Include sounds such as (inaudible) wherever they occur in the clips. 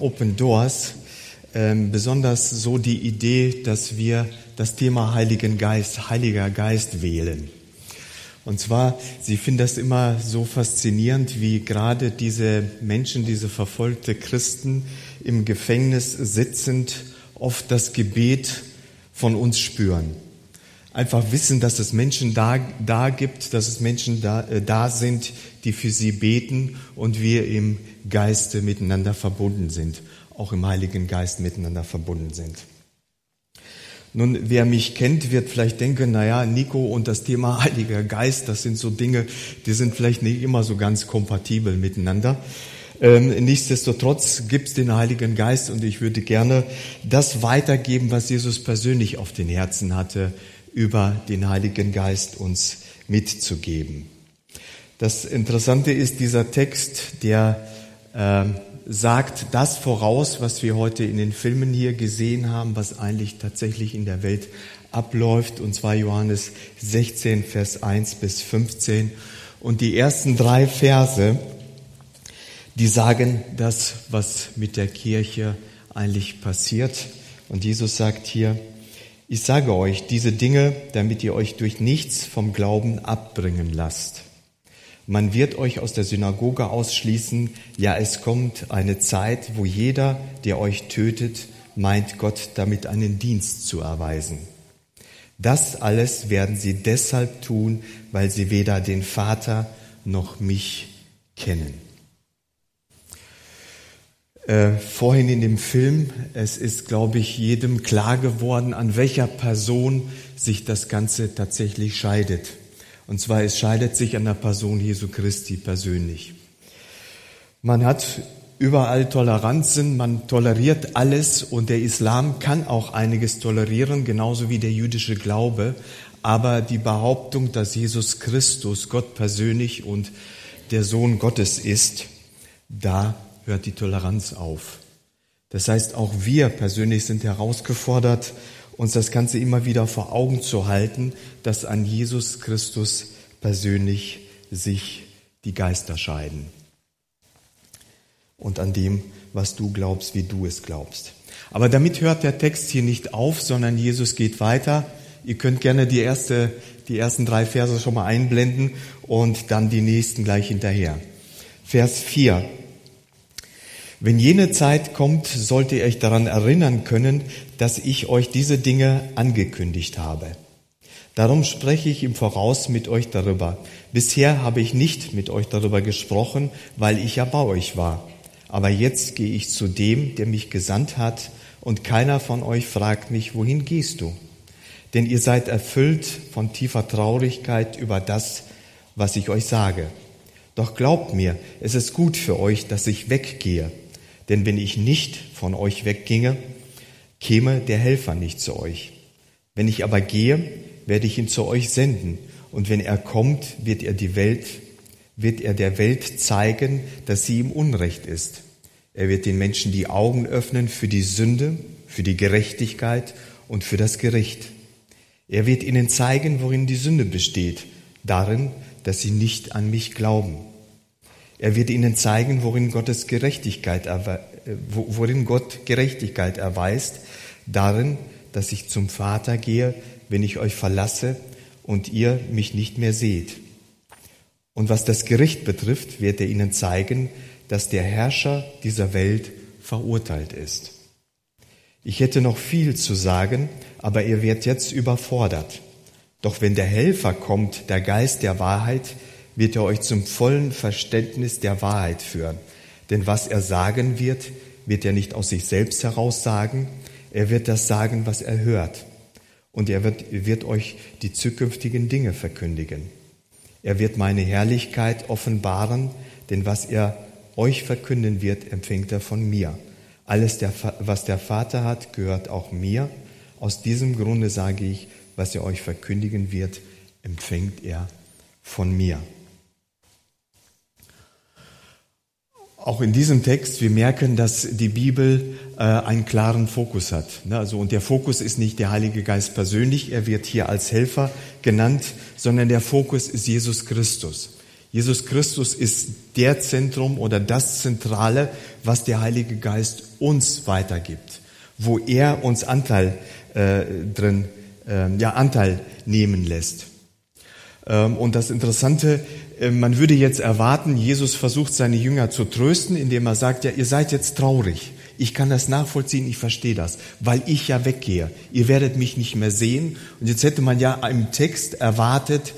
Open Doors ähm, besonders so die Idee, dass wir das Thema Heiligen Geist, Heiliger Geist wählen. Und zwar, Sie finden das immer so faszinierend, wie gerade diese Menschen, diese verfolgte Christen im Gefängnis sitzend oft das Gebet von uns spüren. Einfach wissen, dass es Menschen da, da gibt, dass es Menschen da, äh, da sind, die für sie beten und wir im Geiste miteinander verbunden sind, auch im Heiligen Geist miteinander verbunden sind. Nun, wer mich kennt, wird vielleicht denken, na ja, Nico und das Thema (laughs) Heiliger Geist, das sind so Dinge, die sind vielleicht nicht immer so ganz kompatibel miteinander. Ähm, nichtsdestotrotz gibt es den Heiligen Geist und ich würde gerne das weitergeben, was Jesus persönlich auf den Herzen hatte, über den Heiligen Geist uns mitzugeben. Das Interessante ist, dieser Text, der äh, sagt das voraus, was wir heute in den Filmen hier gesehen haben, was eigentlich tatsächlich in der Welt abläuft, und zwar Johannes 16, Vers 1 bis 15. Und die ersten drei Verse, die sagen das, was mit der Kirche eigentlich passiert. Und Jesus sagt hier, ich sage euch diese Dinge, damit ihr euch durch nichts vom Glauben abbringen lasst. Man wird euch aus der Synagoge ausschließen. Ja, es kommt eine Zeit, wo jeder, der euch tötet, meint Gott damit einen Dienst zu erweisen. Das alles werden sie deshalb tun, weil sie weder den Vater noch mich kennen. Äh, vorhin in dem Film, es ist, glaube ich, jedem klar geworden, an welcher Person sich das Ganze tatsächlich scheidet. Und zwar, es scheidet sich an der Person Jesu Christi persönlich. Man hat überall Toleranzen, man toleriert alles und der Islam kann auch einiges tolerieren, genauso wie der jüdische Glaube. Aber die Behauptung, dass Jesus Christus Gott persönlich und der Sohn Gottes ist, da hört die Toleranz auf. Das heißt, auch wir persönlich sind herausgefordert, uns das Ganze immer wieder vor Augen zu halten, dass an Jesus Christus persönlich sich die Geister scheiden. Und an dem, was du glaubst, wie du es glaubst. Aber damit hört der Text hier nicht auf, sondern Jesus geht weiter. Ihr könnt gerne die, erste, die ersten drei Verse schon mal einblenden und dann die nächsten gleich hinterher. Vers 4. Wenn jene Zeit kommt, sollt ihr euch daran erinnern können, dass ich euch diese Dinge angekündigt habe. Darum spreche ich im Voraus mit euch darüber. Bisher habe ich nicht mit euch darüber gesprochen, weil ich ja bei euch war. Aber jetzt gehe ich zu dem, der mich gesandt hat, und keiner von euch fragt mich, wohin gehst du? Denn ihr seid erfüllt von tiefer Traurigkeit über das, was ich euch sage. Doch glaubt mir, es ist gut für euch, dass ich weggehe denn wenn ich nicht von euch wegginge, käme der Helfer nicht zu euch. Wenn ich aber gehe, werde ich ihn zu euch senden. Und wenn er kommt, wird er die Welt, wird er der Welt zeigen, dass sie ihm Unrecht ist. Er wird den Menschen die Augen öffnen für die Sünde, für die Gerechtigkeit und für das Gericht. Er wird ihnen zeigen, worin die Sünde besteht, darin, dass sie nicht an mich glauben. Er wird ihnen zeigen, worin, Gottes Gerechtigkeit, worin Gott Gerechtigkeit erweist, darin, dass ich zum Vater gehe, wenn ich euch verlasse und ihr mich nicht mehr seht. Und was das Gericht betrifft, wird er ihnen zeigen, dass der Herrscher dieser Welt verurteilt ist. Ich hätte noch viel zu sagen, aber ihr werdet jetzt überfordert. Doch wenn der Helfer kommt, der Geist der Wahrheit, wird er euch zum vollen Verständnis der Wahrheit führen. Denn was er sagen wird, wird er nicht aus sich selbst heraus sagen, er wird das sagen, was er hört. Und er wird, wird euch die zukünftigen Dinge verkündigen. Er wird meine Herrlichkeit offenbaren, denn was er euch verkünden wird, empfängt er von mir. Alles, der, was der Vater hat, gehört auch mir. Aus diesem Grunde sage ich, was er euch verkündigen wird, empfängt er von mir. Auch in diesem Text, wir merken, dass die Bibel äh, einen klaren Fokus hat. Ne? Also, und der Fokus ist nicht der Heilige Geist persönlich, er wird hier als Helfer genannt, sondern der Fokus ist Jesus Christus. Jesus Christus ist der Zentrum oder das Zentrale, was der Heilige Geist uns weitergibt, wo er uns Anteil äh, drin, äh, ja Anteil nehmen lässt. Ähm, und das Interessante, man würde jetzt erwarten, Jesus versucht seine Jünger zu trösten, indem er sagt, ja, ihr seid jetzt traurig. Ich kann das nachvollziehen, ich verstehe das, weil ich ja weggehe. Ihr werdet mich nicht mehr sehen. Und jetzt hätte man ja im Text erwartet,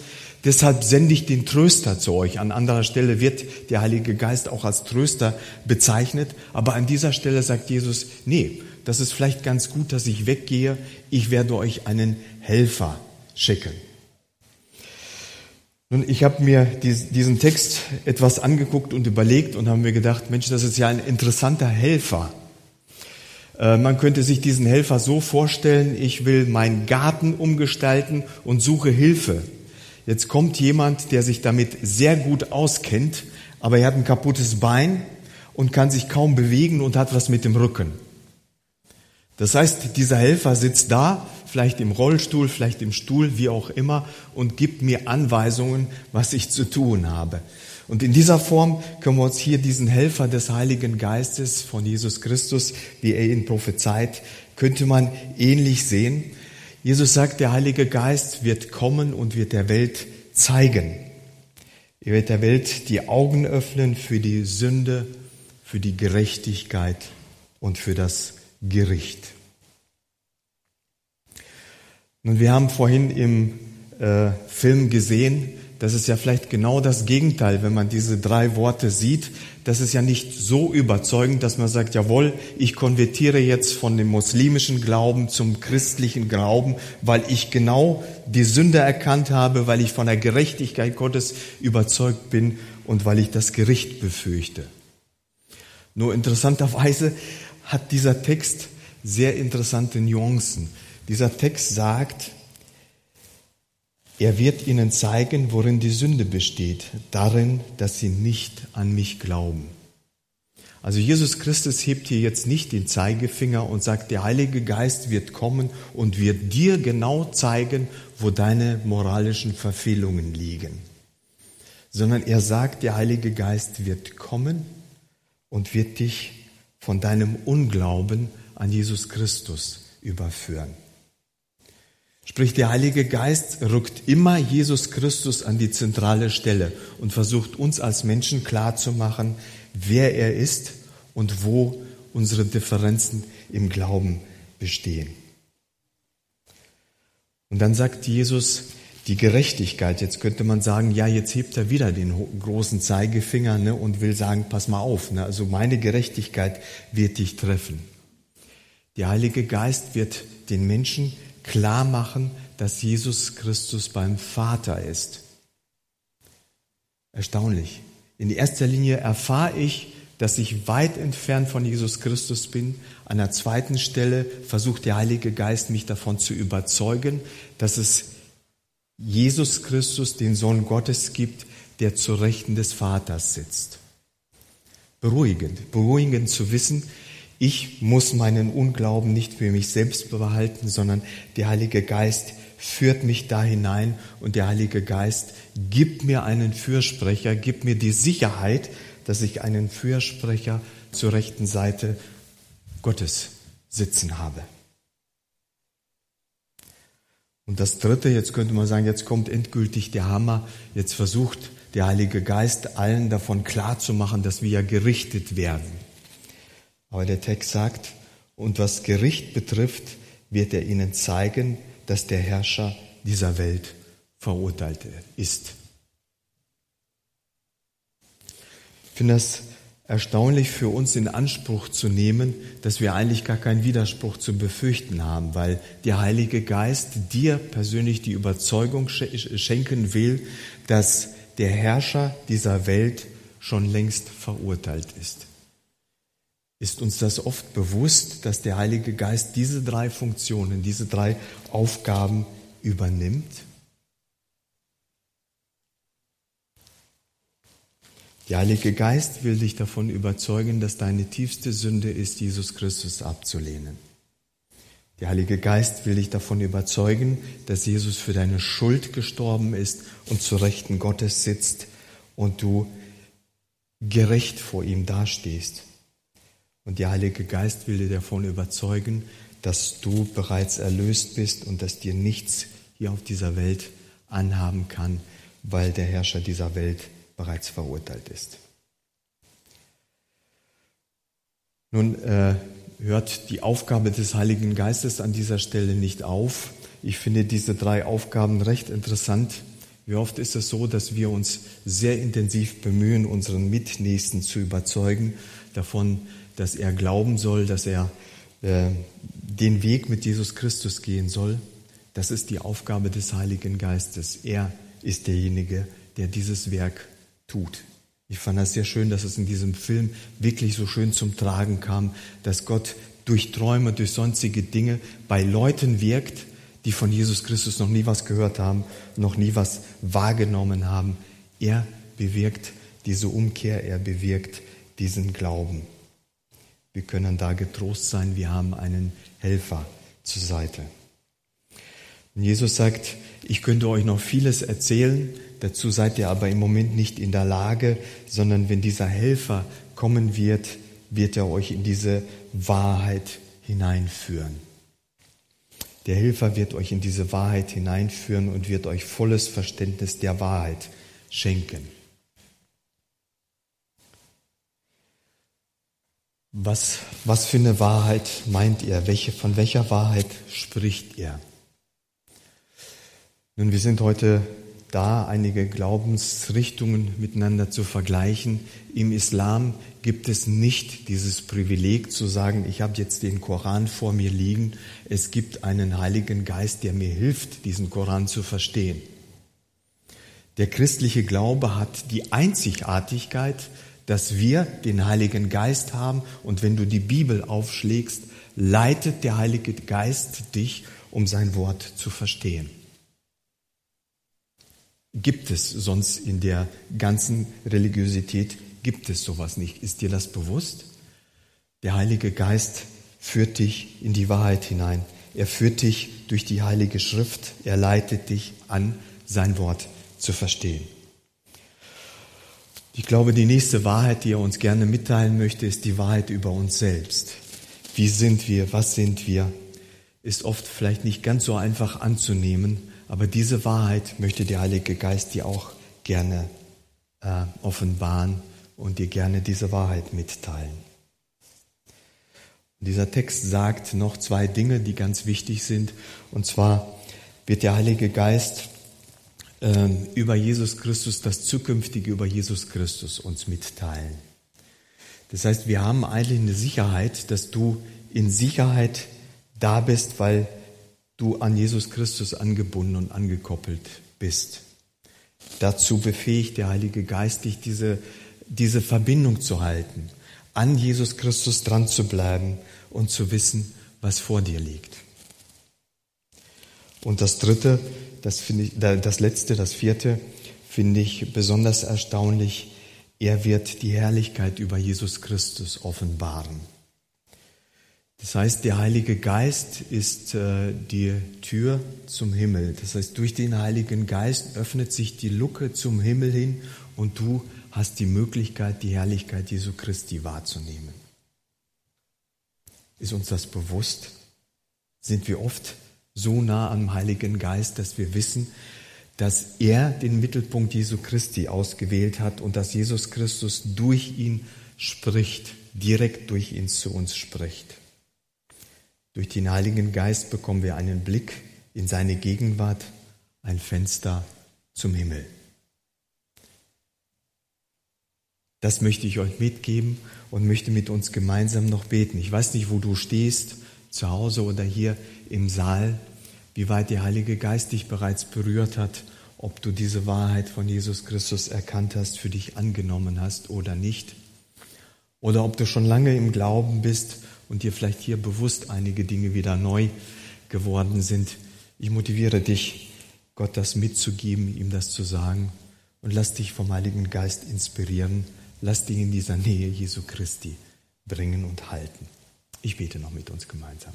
deshalb sende ich den Tröster zu euch. An anderer Stelle wird der Heilige Geist auch als Tröster bezeichnet. Aber an dieser Stelle sagt Jesus, nee, das ist vielleicht ganz gut, dass ich weggehe. Ich werde euch einen Helfer schicken. Nun, ich habe mir diesen Text etwas angeguckt und überlegt und habe mir gedacht, Mensch, das ist ja ein interessanter Helfer. Äh, man könnte sich diesen Helfer so vorstellen, ich will meinen Garten umgestalten und suche Hilfe. Jetzt kommt jemand, der sich damit sehr gut auskennt, aber er hat ein kaputtes Bein und kann sich kaum bewegen und hat was mit dem Rücken. Das heißt, dieser Helfer sitzt da, vielleicht im Rollstuhl, vielleicht im Stuhl, wie auch immer, und gibt mir Anweisungen, was ich zu tun habe. Und in dieser Form können wir uns hier diesen Helfer des Heiligen Geistes von Jesus Christus, wie er ihn prophezeit, könnte man ähnlich sehen. Jesus sagt, der Heilige Geist wird kommen und wird der Welt zeigen. Er wird der Welt die Augen öffnen für die Sünde, für die Gerechtigkeit und für das Gericht. Nun, wir haben vorhin im äh, Film gesehen, das ist ja vielleicht genau das Gegenteil, wenn man diese drei Worte sieht. Das ist ja nicht so überzeugend, dass man sagt, jawohl, ich konvertiere jetzt von dem muslimischen Glauben zum christlichen Glauben, weil ich genau die Sünde erkannt habe, weil ich von der Gerechtigkeit Gottes überzeugt bin und weil ich das Gericht befürchte. Nur interessanterweise hat dieser Text sehr interessante Nuancen. Dieser Text sagt, er wird ihnen zeigen, worin die Sünde besteht, darin, dass sie nicht an mich glauben. Also Jesus Christus hebt hier jetzt nicht den Zeigefinger und sagt, der Heilige Geist wird kommen und wird dir genau zeigen, wo deine moralischen Verfehlungen liegen, sondern er sagt, der Heilige Geist wird kommen und wird dich von deinem Unglauben an Jesus Christus überführen. Sprich, der Heilige Geist rückt immer Jesus Christus an die zentrale Stelle und versucht uns als Menschen klarzumachen, wer er ist und wo unsere Differenzen im Glauben bestehen. Und dann sagt Jesus, die Gerechtigkeit, jetzt könnte man sagen, ja, jetzt hebt er wieder den großen Zeigefinger ne, und will sagen, pass mal auf, ne, also meine Gerechtigkeit wird dich treffen. Der Heilige Geist wird den Menschen klar machen, dass Jesus Christus beim Vater ist. Erstaunlich. In erster Linie erfahre ich, dass ich weit entfernt von Jesus Christus bin. An der zweiten Stelle versucht der Heilige Geist mich davon zu überzeugen, dass es Jesus Christus, den Sohn Gottes, gibt, der zur Rechten des Vaters sitzt. Beruhigend, beruhigend zu wissen, ich muss meinen Unglauben nicht für mich selbst behalten, sondern der Heilige Geist führt mich da hinein und der Heilige Geist gibt mir einen Fürsprecher, gibt mir die Sicherheit, dass ich einen Fürsprecher zur rechten Seite Gottes sitzen habe. Und das Dritte, jetzt könnte man sagen, jetzt kommt endgültig der Hammer, jetzt versucht der Heilige Geist allen davon klarzumachen, dass wir ja gerichtet werden. Aber der Text sagt, und was Gericht betrifft, wird er ihnen zeigen, dass der Herrscher dieser Welt verurteilt ist. Ich finde das erstaunlich für uns in Anspruch zu nehmen, dass wir eigentlich gar keinen Widerspruch zu befürchten haben, weil der Heilige Geist dir persönlich die Überzeugung schenken will, dass der Herrscher dieser Welt schon längst verurteilt ist. Ist uns das oft bewusst, dass der Heilige Geist diese drei Funktionen, diese drei Aufgaben übernimmt? Der Heilige Geist will dich davon überzeugen, dass deine tiefste Sünde ist, Jesus Christus abzulehnen. Der Heilige Geist will dich davon überzeugen, dass Jesus für deine Schuld gestorben ist und zu Rechten Gottes sitzt und du gerecht vor ihm dastehst. Und der Heilige Geist will dir davon überzeugen, dass du bereits erlöst bist und dass dir nichts hier auf dieser Welt anhaben kann, weil der Herrscher dieser Welt bereits verurteilt ist. Nun äh, hört die Aufgabe des Heiligen Geistes an dieser Stelle nicht auf. Ich finde diese drei Aufgaben recht interessant. Wie oft ist es so, dass wir uns sehr intensiv bemühen, unseren Mitnächsten zu überzeugen davon, dass er glauben soll, dass er äh, den Weg mit Jesus Christus gehen soll. Das ist die Aufgabe des Heiligen Geistes. Er ist derjenige, der dieses Werk tut. Ich fand das sehr schön, dass es in diesem Film wirklich so schön zum Tragen kam, dass Gott durch Träume, durch sonstige Dinge bei Leuten wirkt, die von Jesus Christus noch nie was gehört haben, noch nie was wahrgenommen haben. Er bewirkt diese Umkehr, er bewirkt diesen Glauben. Wir können da getrost sein, wir haben einen Helfer zur Seite. Und Jesus sagt, ich könnte euch noch vieles erzählen, Dazu seid ihr aber im Moment nicht in der Lage, sondern wenn dieser Helfer kommen wird, wird er euch in diese Wahrheit hineinführen. Der Helfer wird euch in diese Wahrheit hineinführen und wird euch volles Verständnis der Wahrheit schenken. Was, was für eine Wahrheit meint ihr? Welche, von welcher Wahrheit spricht ihr? Nun, wir sind heute da einige Glaubensrichtungen miteinander zu vergleichen. Im Islam gibt es nicht dieses Privileg zu sagen, ich habe jetzt den Koran vor mir liegen. Es gibt einen Heiligen Geist, der mir hilft, diesen Koran zu verstehen. Der christliche Glaube hat die Einzigartigkeit, dass wir den Heiligen Geist haben und wenn du die Bibel aufschlägst, leitet der Heilige Geist dich, um sein Wort zu verstehen gibt es sonst in der ganzen Religiosität, gibt es sowas nicht. Ist dir das bewusst? Der Heilige Geist führt dich in die Wahrheit hinein. Er führt dich durch die Heilige Schrift. Er leitet dich an, sein Wort zu verstehen. Ich glaube, die nächste Wahrheit, die er uns gerne mitteilen möchte, ist die Wahrheit über uns selbst. Wie sind wir? Was sind wir? Ist oft vielleicht nicht ganz so einfach anzunehmen, aber diese Wahrheit möchte der Heilige Geist dir auch gerne äh, offenbaren und dir gerne diese Wahrheit mitteilen. Und dieser Text sagt noch zwei Dinge, die ganz wichtig sind. Und zwar wird der Heilige Geist über Jesus Christus, das Zukünftige über Jesus Christus uns mitteilen. Das heißt, wir haben eigentlich eine Sicherheit, dass du in Sicherheit da bist, weil du an Jesus Christus angebunden und angekoppelt bist. Dazu befähigt der Heilige Geist dich, diese, diese Verbindung zu halten, an Jesus Christus dran zu bleiben und zu wissen, was vor dir liegt. Und das dritte, das finde ich, das letzte, das vierte, finde ich besonders erstaunlich. Er wird die Herrlichkeit über Jesus Christus offenbaren. Das heißt, der Heilige Geist ist äh, die Tür zum Himmel. Das heißt, durch den Heiligen Geist öffnet sich die Luke zum Himmel hin und du hast die Möglichkeit, die Herrlichkeit Jesu Christi wahrzunehmen. Ist uns das bewusst? Sind wir oft so nah am Heiligen Geist, dass wir wissen, dass er den Mittelpunkt Jesu Christi ausgewählt hat und dass Jesus Christus durch ihn spricht, direkt durch ihn zu uns spricht. Durch den Heiligen Geist bekommen wir einen Blick in seine Gegenwart, ein Fenster zum Himmel. Das möchte ich euch mitgeben und möchte mit uns gemeinsam noch beten. Ich weiß nicht, wo du stehst, zu Hause oder hier im Saal, wie weit der Heilige Geist dich bereits berührt hat, ob du diese Wahrheit von Jesus Christus erkannt hast, für dich angenommen hast oder nicht. Oder ob du schon lange im Glauben bist und dir vielleicht hier bewusst einige Dinge wieder neu geworden sind. Ich motiviere dich, Gott das mitzugeben, ihm das zu sagen und lass dich vom Heiligen Geist inspirieren. Lass dich in dieser Nähe Jesu Christi bringen und halten. Ich bete noch mit uns gemeinsam.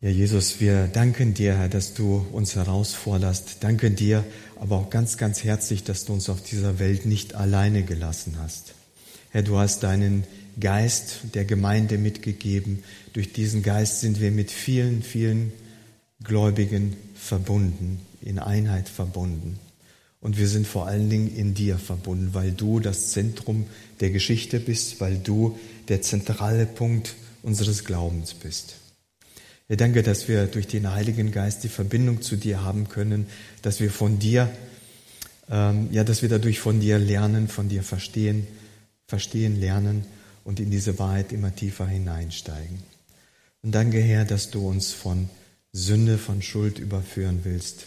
Ja, Jesus, wir danken dir, Herr, dass du uns herausforderst. Danke dir aber auch ganz, ganz herzlich, dass du uns auf dieser Welt nicht alleine gelassen hast. Herr, du hast deinen Geist der Gemeinde mitgegeben. Durch diesen Geist sind wir mit vielen, vielen Gläubigen verbunden, in Einheit verbunden. Und wir sind vor allen Dingen in dir verbunden, weil du das Zentrum der Geschichte bist, weil du der zentrale Punkt unseres Glaubens bist. Ich danke, dass wir durch den Heiligen Geist die Verbindung zu dir haben können, dass wir von dir, ähm, ja, dass wir dadurch von dir lernen, von dir verstehen, verstehen, lernen und in diese Wahrheit immer tiefer hineinsteigen. Und danke, Herr, dass du uns von Sünde, von Schuld überführen willst.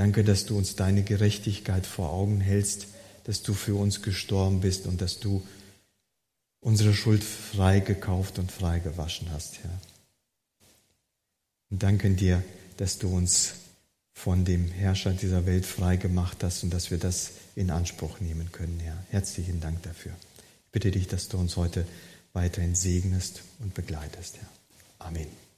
Danke, dass du uns deine Gerechtigkeit vor Augen hältst, dass du für uns gestorben bist und dass du unsere Schuld frei gekauft und frei gewaschen hast, Herr. Und danken dir, dass du uns von dem Herrscher dieser Welt frei gemacht hast und dass wir das in Anspruch nehmen können, Herr. Herzlichen Dank dafür. Ich bitte dich, dass du uns heute weiterhin segnest und begleitest, Herr. Amen.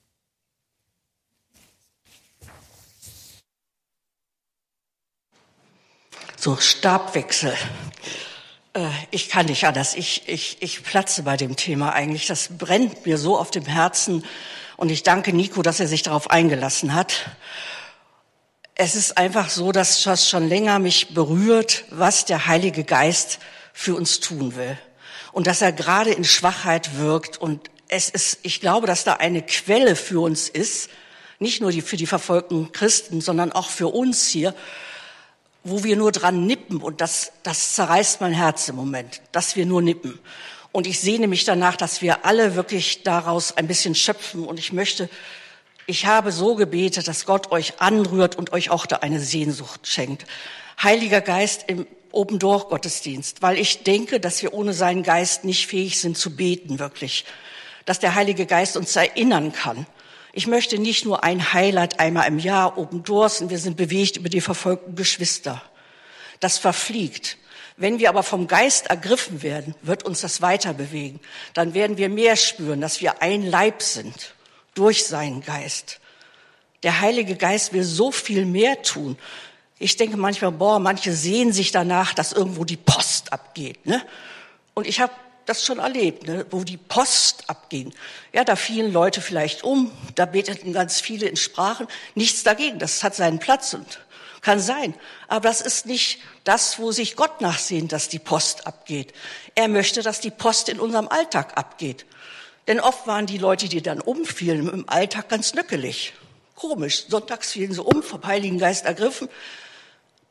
So, Stabwechsel. Äh, ich kann nicht anders. Ich, ich, ich platze bei dem Thema eigentlich. Das brennt mir so auf dem Herzen. Und ich danke Nico, dass er sich darauf eingelassen hat. Es ist einfach so, dass das schon länger mich berührt, was der Heilige Geist für uns tun will. Und dass er gerade in Schwachheit wirkt. Und es ist, ich glaube, dass da eine Quelle für uns ist, nicht nur die, für die verfolgten Christen, sondern auch für uns hier, wo wir nur dran nippen. Und das, das zerreißt mein Herz im Moment, dass wir nur nippen. Und ich sehne mich danach, dass wir alle wirklich daraus ein bisschen schöpfen. Und ich möchte, ich habe so gebetet, dass Gott euch anrührt und euch auch da eine Sehnsucht schenkt. Heiliger Geist im Open Door Gottesdienst, weil ich denke, dass wir ohne seinen Geist nicht fähig sind zu beten, wirklich. Dass der Heilige Geist uns erinnern kann. Ich möchte nicht nur ein Highlight einmal im Jahr Doors und wir sind bewegt über die verfolgten Geschwister. Das verfliegt. Wenn wir aber vom Geist ergriffen werden, wird uns das weiter bewegen. Dann werden wir mehr spüren, dass wir ein Leib sind durch seinen Geist. Der Heilige Geist will so viel mehr tun. Ich denke manchmal, boah, manche sehen sich danach, dass irgendwo die Post abgeht. Ne? Und ich habe das schon erlebt, ne? wo die Post abging. Ja, da fielen Leute vielleicht um, da beteten ganz viele in Sprachen. Nichts dagegen, das hat seinen Platz und kann sein. Aber das ist nicht das, wo sich Gott nachsehnt, dass die Post abgeht. Er möchte, dass die Post in unserem Alltag abgeht. Denn oft waren die Leute, die dann umfielen, im Alltag ganz nöckelig. Komisch. Sonntags fielen sie um, vom Heiligen Geist ergriffen.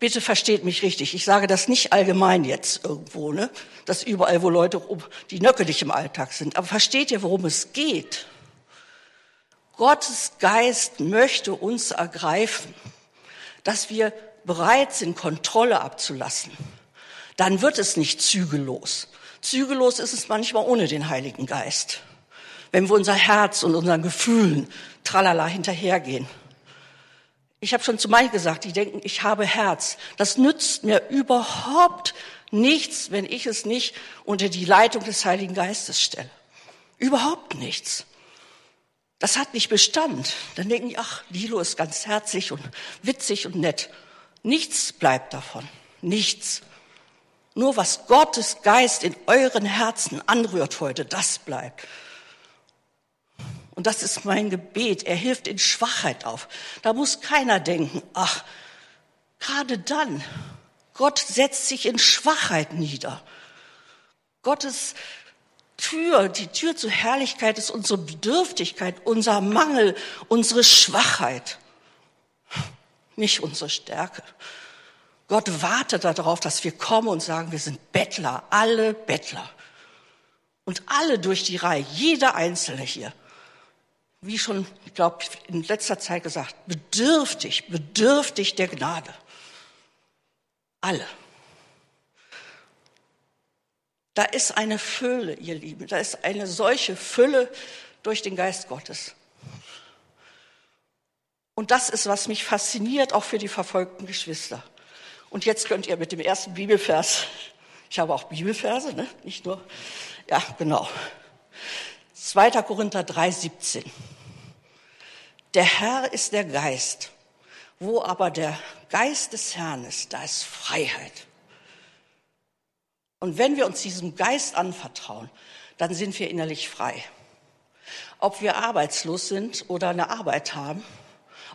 Bitte versteht mich richtig. Ich sage das nicht allgemein jetzt irgendwo, ne? Dass überall, wo Leute, die nöckelig im Alltag sind. Aber versteht ihr, worum es geht? Gottes Geist möchte uns ergreifen dass wir bereit sind, Kontrolle abzulassen, dann wird es nicht zügellos. Zügellos ist es manchmal ohne den Heiligen Geist. Wenn wir unser Herz und unseren Gefühlen tralala hinterhergehen. Ich habe schon zu manchen gesagt, die denken, ich habe Herz. Das nützt mir überhaupt nichts, wenn ich es nicht unter die Leitung des Heiligen Geistes stelle. Überhaupt nichts. Das hat nicht Bestand. Dann denken die, ach, Lilo ist ganz herzlich und witzig und nett. Nichts bleibt davon. Nichts. Nur was Gottes Geist in euren Herzen anrührt heute, das bleibt. Und das ist mein Gebet. Er hilft in Schwachheit auf. Da muss keiner denken, ach, gerade dann. Gott setzt sich in Schwachheit nieder. Gottes Tür, die Tür zur Herrlichkeit ist unsere Bedürftigkeit, unser Mangel, unsere Schwachheit, nicht unsere Stärke. Gott wartet darauf, dass wir kommen und sagen, wir sind Bettler, alle Bettler. Und alle durch die Reihe, jeder Einzelne hier, wie schon, ich glaube, in letzter Zeit gesagt, bedürftig, bedürftig der Gnade. Alle. Da ist eine Fülle, ihr Lieben, da ist eine solche Fülle durch den Geist Gottes. Und das ist, was mich fasziniert, auch für die verfolgten Geschwister. Und jetzt könnt ihr mit dem ersten Bibelvers, ich habe auch Bibelverse, ne? nicht nur, ja, genau. 2. Korinther 3, 17. Der Herr ist der Geist. Wo aber der Geist des Herrn ist, da ist Freiheit. Und wenn wir uns diesem Geist anvertrauen, dann sind wir innerlich frei. Ob wir arbeitslos sind oder eine Arbeit haben,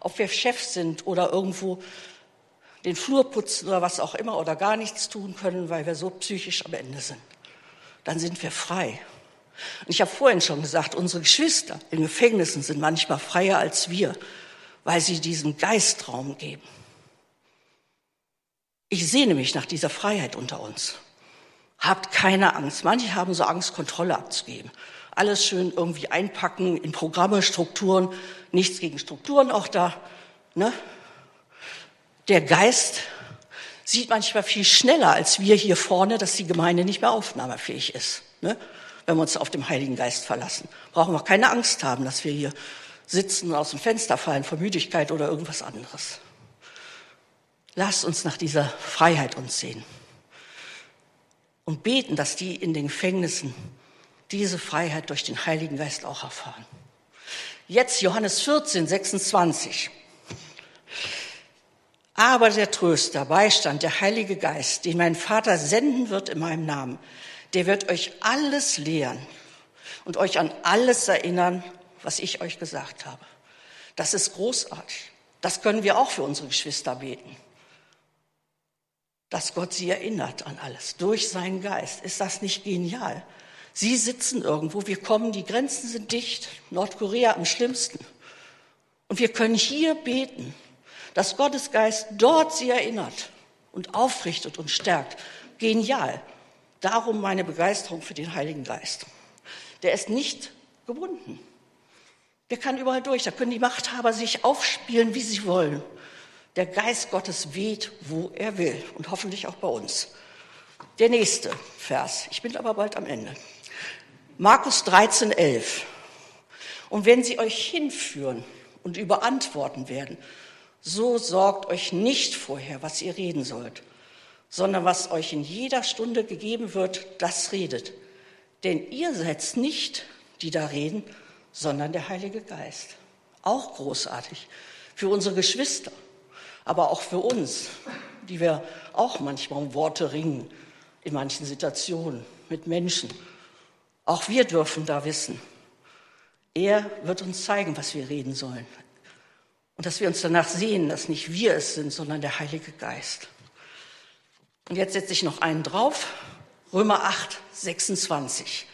ob wir Chef sind oder irgendwo den Flur putzen oder was auch immer oder gar nichts tun können, weil wir so psychisch am Ende sind, dann sind wir frei. Und ich habe vorhin schon gesagt, unsere Geschwister in Gefängnissen sind manchmal freier als wir, weil sie diesen Geistraum geben. Ich sehne mich nach dieser Freiheit unter uns. Habt keine Angst. Manche haben so Angst, Kontrolle abzugeben. Alles schön irgendwie einpacken in Programme, Strukturen. Nichts gegen Strukturen auch da. Ne? Der Geist sieht manchmal viel schneller als wir hier vorne, dass die Gemeinde nicht mehr aufnahmefähig ist. Ne? Wenn wir uns auf den Heiligen Geist verlassen. Brauchen wir keine Angst haben, dass wir hier sitzen und aus dem Fenster fallen vor Müdigkeit oder irgendwas anderes. Lasst uns nach dieser Freiheit uns sehen und beten, dass die in den Gefängnissen diese Freiheit durch den Heiligen Geist auch erfahren. Jetzt Johannes 14, 26. Aber der Tröster, Beistand, der Heilige Geist, den mein Vater senden wird in meinem Namen, der wird euch alles lehren und euch an alles erinnern, was ich euch gesagt habe. Das ist großartig. Das können wir auch für unsere Geschwister beten dass Gott sie erinnert an alles durch seinen Geist. Ist das nicht genial? Sie sitzen irgendwo, wir kommen, die Grenzen sind dicht, Nordkorea am schlimmsten. Und wir können hier beten, dass Gottes Geist dort sie erinnert und aufrichtet und stärkt. Genial. Darum meine Begeisterung für den Heiligen Geist. Der ist nicht gebunden. Der kann überall durch. Da können die Machthaber sich aufspielen, wie sie wollen. Der Geist Gottes weht, wo er will und hoffentlich auch bei uns. Der nächste Vers. Ich bin aber bald am Ende. Markus 13, 11. Und wenn sie euch hinführen und überantworten werden, so sorgt euch nicht vorher, was ihr reden sollt, sondern was euch in jeder Stunde gegeben wird, das redet. Denn ihr seid nicht, die da reden, sondern der Heilige Geist. Auch großartig für unsere Geschwister aber auch für uns, die wir auch manchmal um Worte ringen in manchen Situationen mit Menschen. Auch wir dürfen da wissen. Er wird uns zeigen, was wir reden sollen. Und dass wir uns danach sehen, dass nicht wir es sind, sondern der Heilige Geist. Und jetzt setze ich noch einen drauf. Römer 8, 26.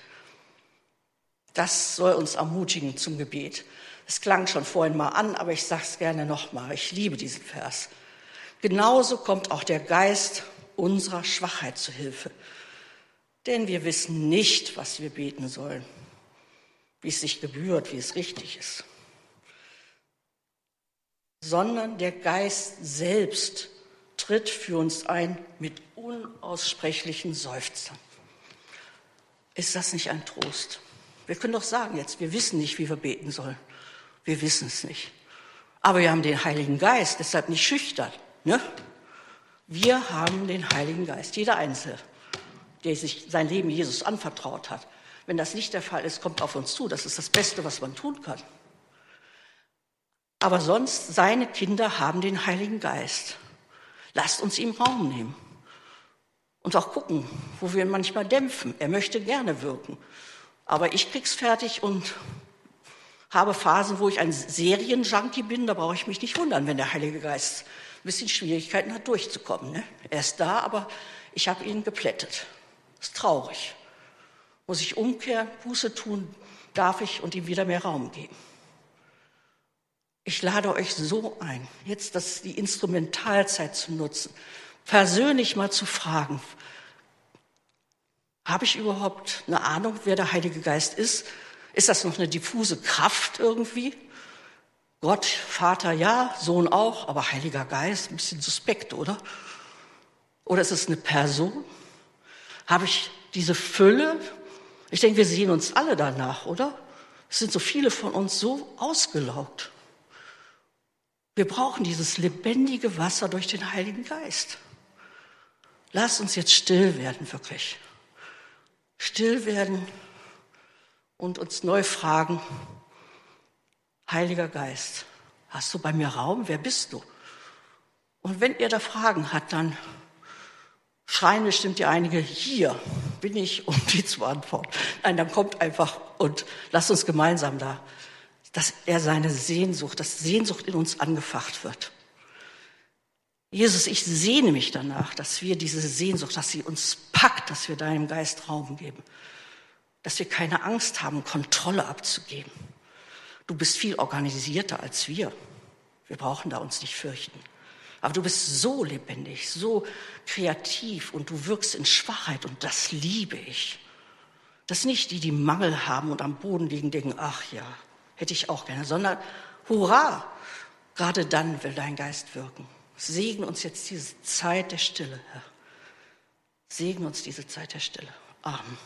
Das soll uns ermutigen zum Gebet. Es klang schon vorhin mal an, aber ich sage es gerne nochmal. Ich liebe diesen Vers. Genauso kommt auch der Geist unserer Schwachheit zu Hilfe. Denn wir wissen nicht, was wir beten sollen, wie es sich gebührt, wie es richtig ist. Sondern der Geist selbst tritt für uns ein mit unaussprechlichen Seufzern. Ist das nicht ein Trost? Wir können doch sagen jetzt, wir wissen nicht, wie wir beten sollen. Wir wissen es nicht. Aber wir haben den Heiligen Geist, deshalb nicht schüchtern. Ne? Wir haben den Heiligen Geist, jeder Einzelne, der sich sein Leben Jesus anvertraut hat. Wenn das nicht der Fall ist, kommt auf uns zu. Das ist das Beste, was man tun kann. Aber sonst, seine Kinder haben den Heiligen Geist. Lasst uns ihm Raum nehmen. Und auch gucken, wo wir ihn manchmal dämpfen. Er möchte gerne wirken. Aber ich krieg's fertig und habe Phasen, wo ich ein Serienjunkie bin, da brauche ich mich nicht wundern, wenn der Heilige Geist ein bisschen Schwierigkeiten hat, durchzukommen. Ne? Er ist da, aber ich habe ihn geplättet. Ist traurig. Muss ich umkehren, Buße tun, darf ich und ihm wieder mehr Raum geben. Ich lade euch so ein, jetzt das, die Instrumentalzeit zu nutzen, persönlich mal zu fragen, habe ich überhaupt eine Ahnung, wer der Heilige Geist ist? Ist das noch eine diffuse Kraft irgendwie? Gott, Vater ja, Sohn auch, aber Heiliger Geist, ein bisschen suspekt, oder? Oder ist es eine Person? Habe ich diese Fülle? Ich denke, wir sehen uns alle danach, oder? Es sind so viele von uns so ausgelaugt. Wir brauchen dieses lebendige Wasser durch den Heiligen Geist. Lass uns jetzt still werden, wirklich. Still werden und uns neu fragen, Heiliger Geist, Hast du bei mir Raum? Wer bist du? Und wenn ihr da Fragen habt, dann schreien bestimmt die einige, hier bin ich, um die zu antworten. Nein, dann kommt einfach und lasst uns gemeinsam da, dass er seine Sehnsucht, dass Sehnsucht in uns angefacht wird. Jesus, ich sehne mich danach, dass wir diese Sehnsucht, dass sie uns packt, dass wir deinem Geist Raum geben, dass wir keine Angst haben, Kontrolle abzugeben. Du bist viel organisierter als wir. Wir brauchen da uns nicht fürchten. Aber du bist so lebendig, so kreativ und du wirkst in Schwachheit und das liebe ich. Das nicht die, die Mangel haben und am Boden liegen, denken, ach ja, hätte ich auch gerne, sondern hurra, gerade dann will dein Geist wirken. Segen uns jetzt diese Zeit der Stille, Herr. Segen uns diese Zeit der Stille. Amen.